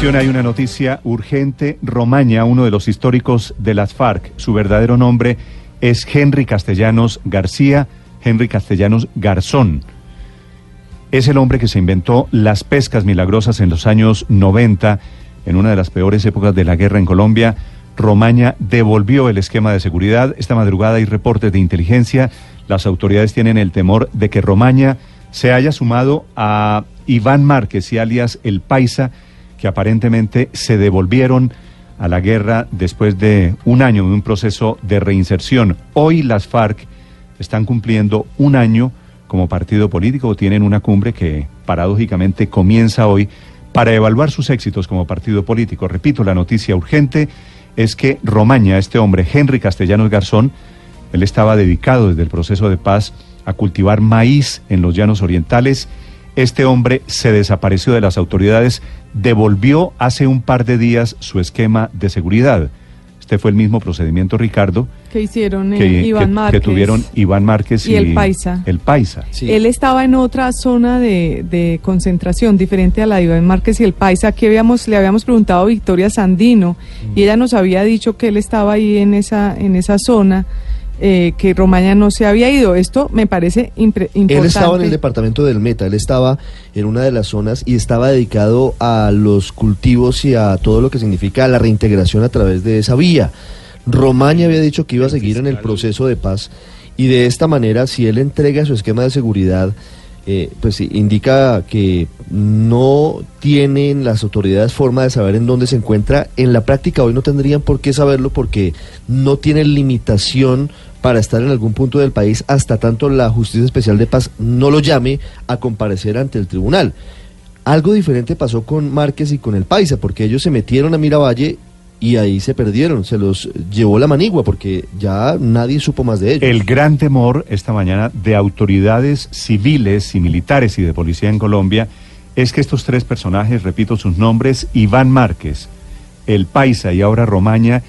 hay una noticia urgente. Romaña, uno de los históricos de las FARC, su verdadero nombre es Henry Castellanos García, Henry Castellanos Garzón. Es el hombre que se inventó las pescas milagrosas en los años 90, en una de las peores épocas de la guerra en Colombia. Romaña devolvió el esquema de seguridad. Esta madrugada hay reportes de inteligencia. Las autoridades tienen el temor de que Romaña se haya sumado a Iván Márquez y alias El Paisa, que aparentemente se devolvieron a la guerra después de un año de un proceso de reinserción. Hoy las FARC están cumpliendo un año como partido político, tienen una cumbre que paradójicamente comienza hoy para evaluar sus éxitos como partido político. Repito, la noticia urgente es que Romaña, este hombre, Henry Castellanos Garzón, él estaba dedicado desde el proceso de paz a cultivar maíz en los llanos orientales. Este hombre se desapareció de las autoridades, devolvió hace un par de días su esquema de seguridad. Este fue el mismo procedimiento, Ricardo, que hicieron eh, que, Iván que- Márquez que tuvieron Iván Márquez y el Paisa. El Paisa. Él estaba en otra zona de, de concentración diferente a la de Iván Márquez y el Paisa. Aquí habíamos, le habíamos preguntado a Victoria Sandino y ella nos había dicho que él estaba ahí en esa, en esa zona, eh, que Romaña no se había ido. Esto me parece impre- importante. Él estaba en el departamento del Meta, él estaba en una de las zonas y estaba dedicado a los cultivos y a todo lo que significa la reintegración a través de esa vía. Romaña había dicho que iba a seguir en el proceso de paz y de esta manera, si él entrega su esquema de seguridad, eh, pues indica que no tienen las autoridades forma de saber en dónde se encuentra. En la práctica hoy no tendrían por qué saberlo porque no tienen limitación para estar en algún punto del país hasta tanto la Justicia Especial de Paz no lo llame a comparecer ante el tribunal. Algo diferente pasó con Márquez y con el Paisa, porque ellos se metieron a Miravalle y ahí se perdieron, se los llevó la manigua, porque ya nadie supo más de ellos. El gran temor esta mañana de autoridades civiles y militares y de policía en Colombia es que estos tres personajes, repito sus nombres, Iván Márquez, el Paisa y ahora Romaña,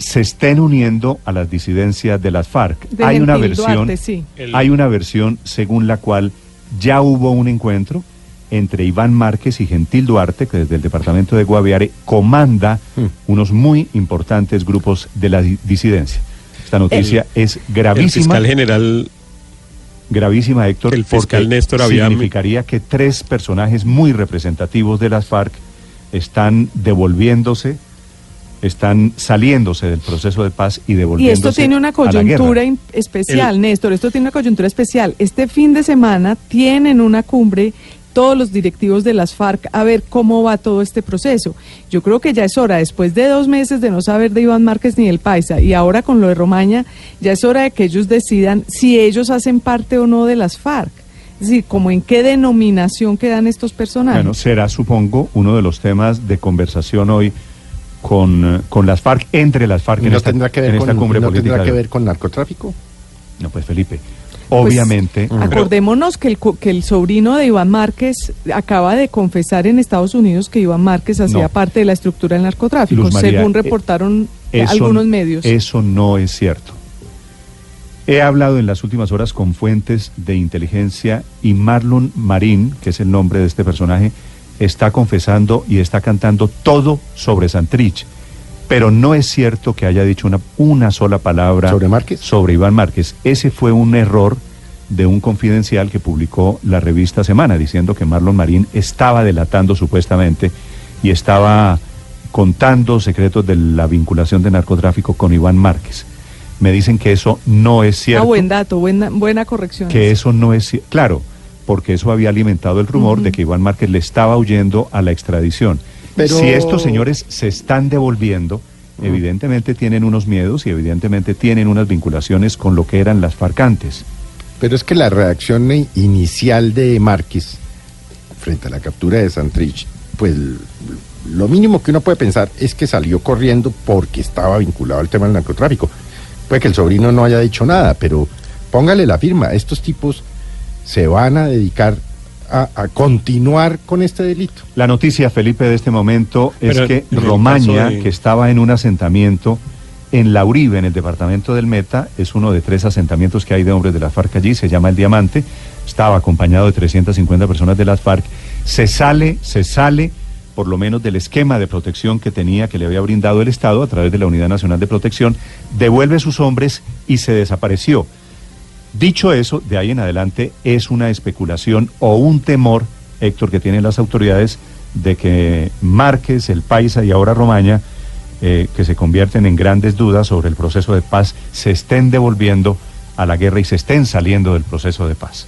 se estén uniendo a las disidencias de las FARC. De hay una versión, Duarte, sí. hay una versión según la cual ya hubo un encuentro entre Iván Márquez y Gentil Duarte, que desde el departamento de Guaviare comanda unos muy importantes grupos de la di- disidencia. Esta noticia es El gravísima, fiscal general, gravísima, Héctor, el fiscal porque Néstor había- significaría que tres personajes muy representativos de las FARC están devolviéndose, están saliéndose del proceso de paz y Y devolviéndose esto tiene una coyuntura especial, Néstor, esto tiene una coyuntura especial. Este fin de semana tienen una cumbre todos los directivos de las FARC a ver cómo va todo este proceso. Yo creo que ya es hora, después de dos meses de no saber de Iván Márquez ni del Paisa, y ahora con lo de Romaña, ya es hora de que ellos decidan si ellos hacen parte o no de las FARC. Es decir, como en qué denominación quedan estos personajes. Bueno, será, supongo, uno de los temas de conversación hoy con, eh, con las FARC, entre las FARC en ¿No esta, tendrá que en ver, esta con, cumbre no política. tendrá que ver con narcotráfico? No, pues Felipe, obviamente... Pues, acordémonos que el, co- que el sobrino de Iván Márquez acaba de confesar en Estados Unidos que Iván Márquez hacía No. parte de la estructura del narcotráfico, María, según eh, reportaron Eso- algunos medios. Eso no es cierto. He hablado en las últimas horas con fuentes de inteligencia y Marlon Marín, que es el nombre de este personaje, está confesando y está cantando todo sobre Santrich. Pero no es cierto que haya dicho una, una sola palabra ¿Sobre Márquez? sobre Iván Márquez. Ese fue un error de un confidencial que publicó la revista Semana, diciendo que Marlon Marín estaba delatando supuestamente y estaba contando secretos de la vinculación de narcotráfico con Iván Márquez. Me dicen que eso no es ah, cierto, buen dato, buena, buena corrección. que eso no es ci- claro, porque eso había alimentado el rumor de que Iván Márquez le estaba huyendo a la extradición. Pero- Si estos señores se están devolviendo, evidentemente tienen unos miedos y evidentemente tienen unas vinculaciones con lo que eran las farcantes. Pero es que la reacción inicial de Márquez frente a la captura de Santrich, pues lo mínimo que uno puede pensar es que salió corriendo porque estaba vinculado al tema del narcotráfico. Puede que el sobrino no haya dicho nada, pero póngale la firma. Estos tipos se van a dedicar a, a continuar con este delito. La noticia, Felipe, de este momento es Pero que Romaña, de- que estaba en un asentamiento en La Uribe, en el departamento del Meta, es uno de tres asentamientos que hay de hombres de las FARC allí, se llama El Diamante, estaba acompañado de 350 personas de las FARC, se sale, se sale por lo menos del esquema de protección que tenía, que le había brindado el Estado a través de la Unidad Nacional de Protección, devuelve sus hombres y se desapareció. Dicho eso, de ahí en adelante es una especulación o un temor, Héctor, que tienen las autoridades de que Márquez, el Paisa y ahora Romaña, eh, que se convierten en grandes dudas sobre el proceso de paz, se estén devolviendo a la guerra y se estén saliendo del proceso de paz.